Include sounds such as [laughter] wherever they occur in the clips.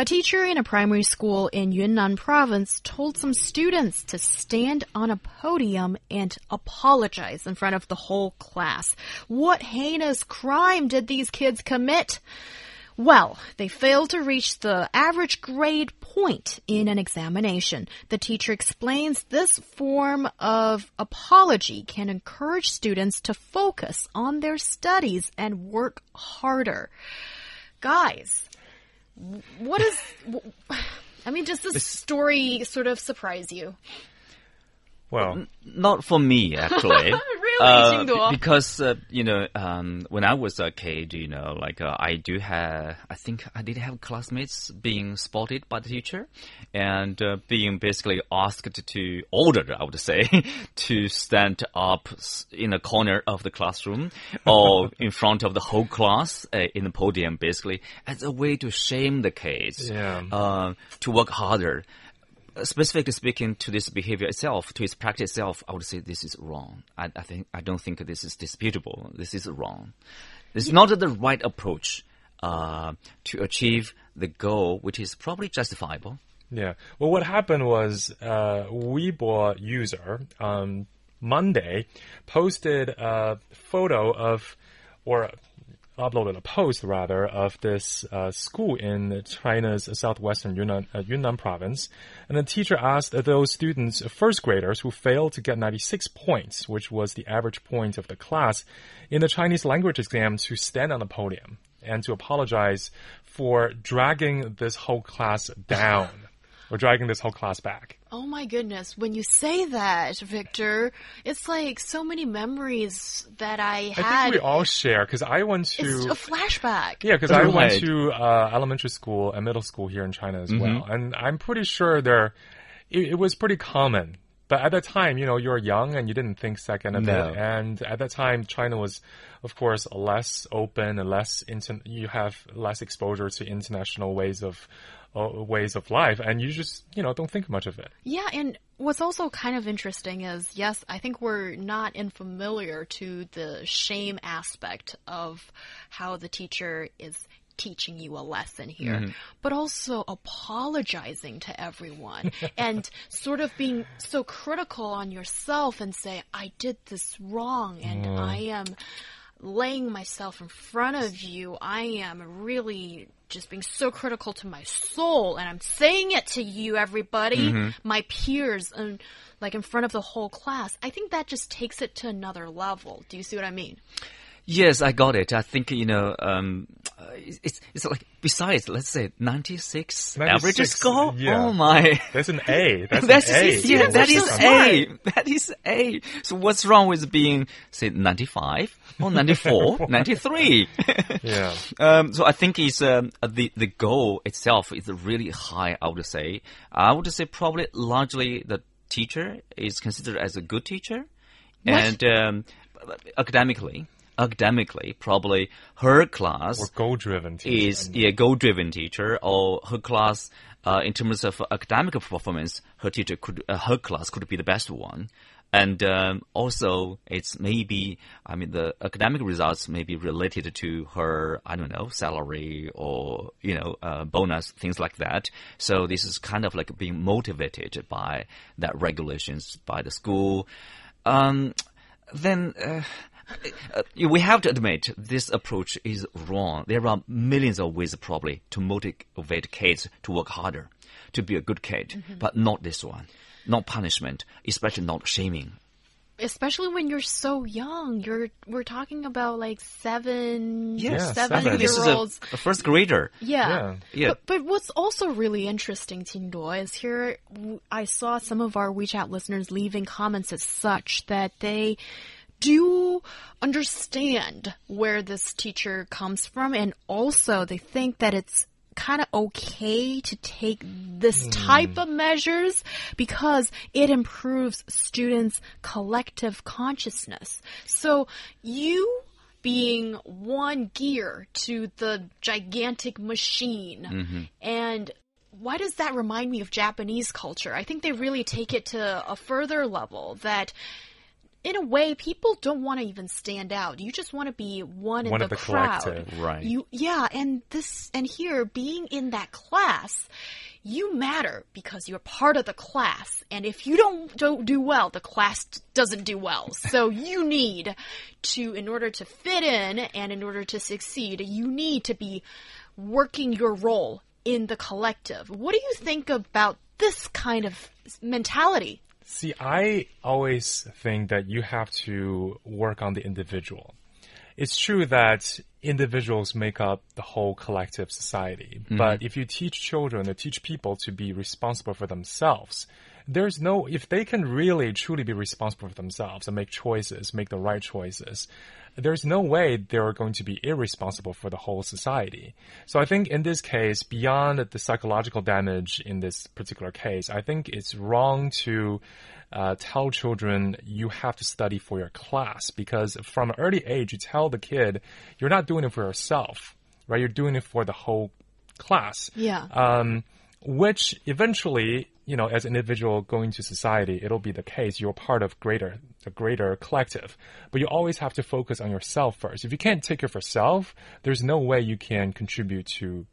A teacher in a primary school in Yunnan province told some students to stand on a podium and apologize in front of the whole class. What heinous crime did these kids commit? Well, they failed to reach the average grade point in an examination. The teacher explains this form of apology can encourage students to focus on their studies and work harder. Guys, what is. [sighs] I mean, does this story sort of surprise you? Well, Not for me, actually. [laughs] Uh, [laughs] because uh, you know, um, when I was a kid, you know, like uh, I do have, I think I did have classmates being spotted by the teacher, and uh, being basically asked to ordered, I would say, [laughs] to stand up in a corner of the classroom [laughs] or in front of the whole class uh, in the podium, basically as a way to shame the kids, Yeah. uh, to work harder specifically speaking to this behavior itself, to its practice itself, I would say this is wrong. I, I think I don't think this is disputable. This is wrong. This is not the right approach uh, to achieve the goal, which is probably justifiable. yeah. Well, what happened was uh, Weibo user um, Monday posted a photo of, or uploaded a post rather of this uh, school in China's southwestern Yunnan, uh, Yunnan province, and the teacher asked those students, first graders, who failed to get 96 points, which was the average point of the class, in the Chinese language exam, to stand on the podium and to apologize for dragging this whole class down or dragging this whole class back. Oh my goodness, when you say that, Victor, it's like so many memories that I had. I think we all share because I went to it's a flashback. Yeah, because I went to uh, elementary school and middle school here in China as well, Mm-hmm. and I'm pretty sure there, it, it was pretty common. But at that time, you know, you're young and you didn't think second of No. it. And at that time, China was, of course, less open and less inter- you have less exposure to international ways of Uh, ways of life, and you just, you know, don't think much of it. Yeah, and what's also kind of interesting is yes, I think we're not unfamiliar to the shame aspect of how the teacher is teaching you a lesson here, mm-hmm. but also apologizing to everyone [laughs] and sort of being so critical on yourself and say, I did this wrong and mm. I am laying myself in front of you. I am really just being so critical to my soul and I'm saying it to you everybody, mm-hmm. my peers and like in front of the whole class. I think that just takes it to another level. Do you see what I mean? Yes, I got it. I think you know, um, uh, it's it's like besides, let's say ninety six average score. yeah. Oh my. That's an A. That's, [laughs] That's an A. yeah, Students that so A. That is A. So what's wrong with being say 95 or 94, [laughs] 93? [laughs] Yeah. Um, so I think it's um, uh, the the goal itself is really high. I would say. I would say probably largely the teacher is considered as a good teacher, and um, academically, academically, probably her class Or goal-driven teacher. is a goal-driven teacher, or her class, uh, in terms of academic performance, her teacher could, uh, her class could be the best one. And um, also, it's maybe, I mean, the academic results may be related to her, I don't know, salary or, you know, uh, bonus, things like that. So this is kind of like being motivated by that regulations by the school. Um, then, uh, uh, we have to admit this approach is wrong. There are millions of ways probably to motivate kids to work harder, to be a good kid, but not this one. Not punishment, especially not shaming. Especially when you're so young. You're we're talking about like seven, Yes, seven seven. This year is a, olds. a first grader. Yeah. Yeah. Yeah. But, but what's also really interesting, Tingduo, is here I saw some of our WeChat listeners leaving comments as such that they do understand where this teacher comes from, and also they think that it's kind of okay to take this hmm. type of measures because it improves students' collective consciousness. So you being one gear to the gigantic machine mm-hmm. and why does that remind me of Japanese culture? I think they really take it to a further level that in a way people don't want to even stand out. You just want to be one in the, of the crowd. collective. Right. You yeah, and this and here being in that class, you matter because you're part of the class. And if you don't don't do well, the class doesn't do well. [laughs] So you need to in order to fit in and in order to succeed, you need to be working your role in the collective. What do you think about this kind of mentality? See, I always think that you have to work on the individual. It's true that individuals make up the whole collective society, mm-hmm. but if you teach children or teach people to be responsible for themselves, there's no, if they can really truly be responsible for themselves and make choices, make the right choices, there's no way they're going to be irresponsible for the whole society. So I think in this case, beyond the psychological damage in this particular case, I think it's wrong to uh, tell children you have to study for your class because from an early age, you tell the kid you're not doing it for yourself, right? You're doing it for the whole class Yeah. um, which eventually, you know, as an individual going to society, it'll be the case. You're part of greater, a greater collective, but you always have to focus on yourself first. If you can't take care of yourself, there's no way you can contribute to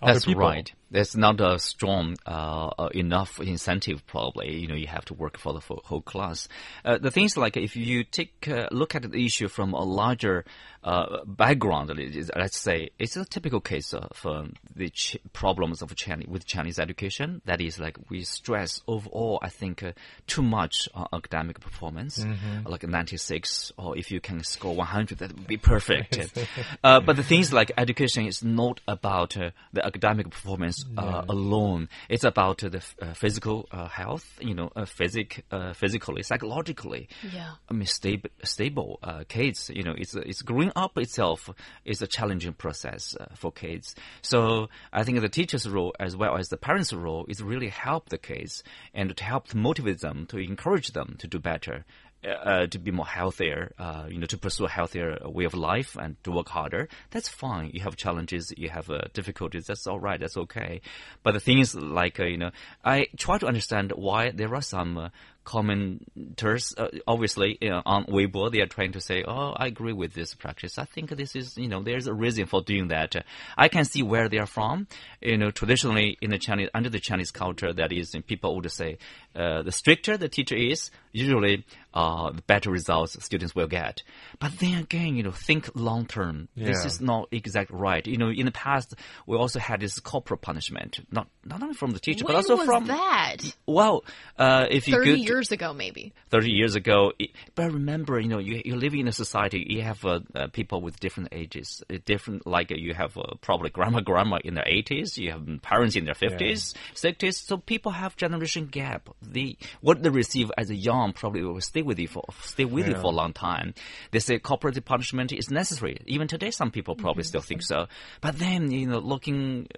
other That's people. right. There's not a strong uh, uh, enough incentive. Probably, you know, you have to work for the whole class. Uh, the things like if you take a look at the issue from a larger uh, background, let's say it's a typical case of um, the ch- problems of Chinese with Chinese education. That is like we stress overall. I think uh, too much on academic performance, like 96, or if you can score 100, that would be perfect. [laughs] uh, but the things like education is not about uh, the academic performance uh, alone. It's about uh, the f- uh, physical uh, health, you know, uh, physic, uh, physically, psychologically. Yeah. I mean, stable, stable uh, kids. You know, it's it's growing up itself is a challenging process uh, for kids. So I think the teacher's role as well as the parents' role is really help the kids and to help motivate them, to encourage them to do better. Uh, to be more healthier, uh, you know, to pursue a healthier way of life and to work harder. That's fine. You have challenges, you have uh, difficulties. That's all right. That's okay. But the thing is, like, uh, you know, I try to understand why there are some uh, commenters, uh, obviously, you know, on Weibo, they are trying to say, oh, I agree with this practice. I think this is, you know, there's a reason for doing that. I can see where they are from. You know, traditionally in the Chinese, under the Chinese culture, that is, people would say, uh, the stricter the teacher is, usually, uh, the better results students will get. But then again, you know, think long term. This is not exactly right. You know, in the past, we also had this corporal punishment, not, not only from the teacher, when but also was from, that? well, uh, if you 30 go to- years ago, maybe. 30 years ago. But remember, you know, you, you're living in a society, you have uh, uh, people with different ages, uh, different, like uh, you have uh, probably grandma, grandma in their 80s, you have parents in their 50s, 60s, so people have generation gap. The, what they receive as a young probably will stay with you for, stay with you for a long time. They say corporative punishment is necessary. Even today, some people probably still think so. But then, you know, looking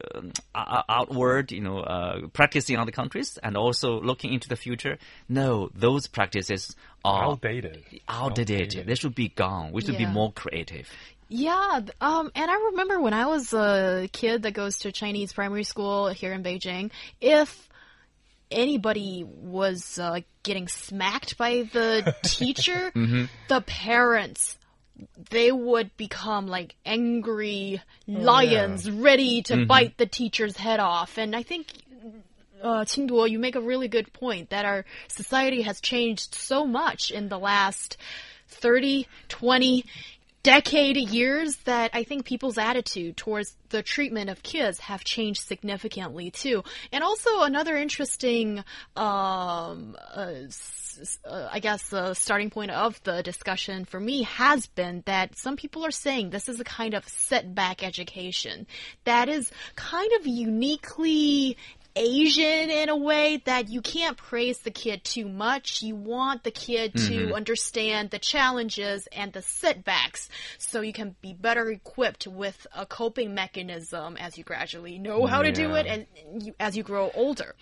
uh, outward, you know, uh, practicing other countries and also looking into the future, no, those practices are Outdated. outdated. They should be gone. We should be more creative. Yeah, um, and I remember when I was a kid that goes to Chinese primary school here in Beijing, if anybody was uh, getting smacked by the [laughs] teacher, the parents they would become like angry lions ready to bite the teacher's head off. And I think uh, you make a really good point that our society has changed so much in the last 30, 20 decade years that I think people's attitude towards the treatment of kids have changed significantly too. And also another interesting, um, uh, uh, I guess the starting point of the discussion for me has been that some people are saying this is a kind of setback education that is kind of uniquely Asian in a way that you can't praise the kid too much. You want the kid to mm-hmm. understand the challenges and the setbacks so you can be better equipped with a coping mechanism as you gradually know how to do it and you, as you grow older.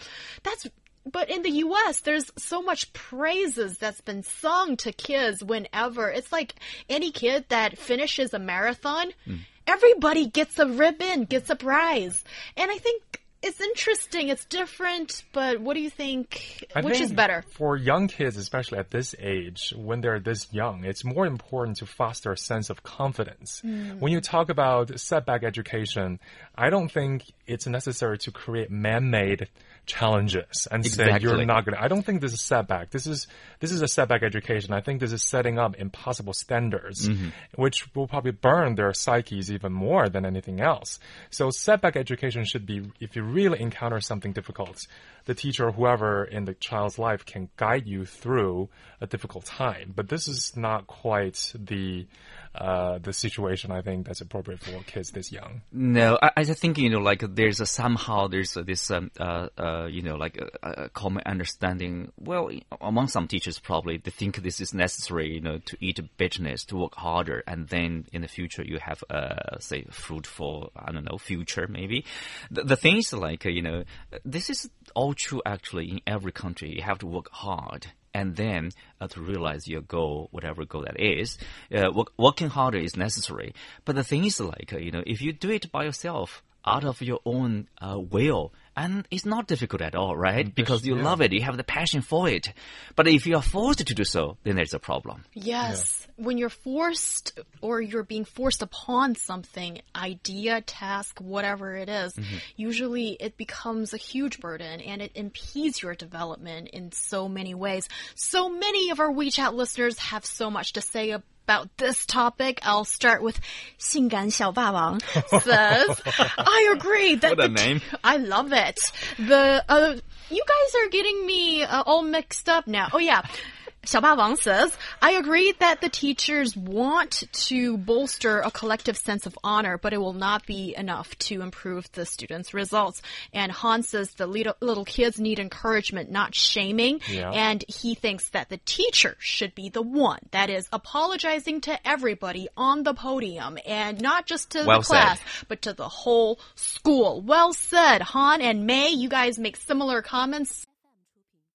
That's but in the US, there's so much praises that's been sung to kids whenever. It's like any kid that finishes a marathon, mm. everybody gets a ribbon, gets a prize. And I think it's interesting, it's different, but what do you think? I Which is better? For young kids, especially at this age, when they're this young, it's more important to foster a sense of confidence. Hmm. When you talk about setback education, I don't think it's necessary to create man-made challenges and say you're not going to. I don't think this is a setback. This is this is a setback education. I think this is setting up impossible standards, Mm-hmm. which will probably burn their psyches even more than anything else. So setback education should be if you really encounter something difficult, the teacher or whoever in the child's life can guide you through a difficult time. But this is not quite the uh, the situation I think that's appropriate for kids this young. No, I, I think you know, like there's a, somehow there's a, this um, uh, uh, you know, like a, a common understanding. Well, among some teachers, probably they think this is necessary, you know, to eat a bitterness, to work harder, and then in the future you have, uh, say, fruitful, I don't know, future maybe. The, the thing is, like you know, this is all true actually in every country. You have to work hard and then uh, to realize your goal, whatever goal that is, uh, work, working harder is necessary. But the thing is, like you know, if you do it by yourself, out of your own uh, will, and it's not difficult at all, right? Because you love it, you have the passion for it. But if you are forced to do so, then there's a problem. Yes. When you're forced or you're being forced upon something, idea, task, whatever it is, usually it becomes a huge burden and it impedes your development in so many ways. So many of our WeChat listeners have so much to say about this topic. I'll start with 性感小霸王 says, [laughs] I agree that What a the name. [laughs] I love it. The uh, you guys are getting me uh, all mixed up now. Oh yeah. Xiaoba Wang says, I agree that the teachers want to bolster a collective sense of honor, but it will not be enough to improve the students' results. And Han says the little, little kids need encouragement, not shaming. Yeah. And he thinks that the teacher should be the one that is apologizing to everybody on the podium and not just to well the class, said. but to the whole school. Well said, Han and May. You guys make similar comments.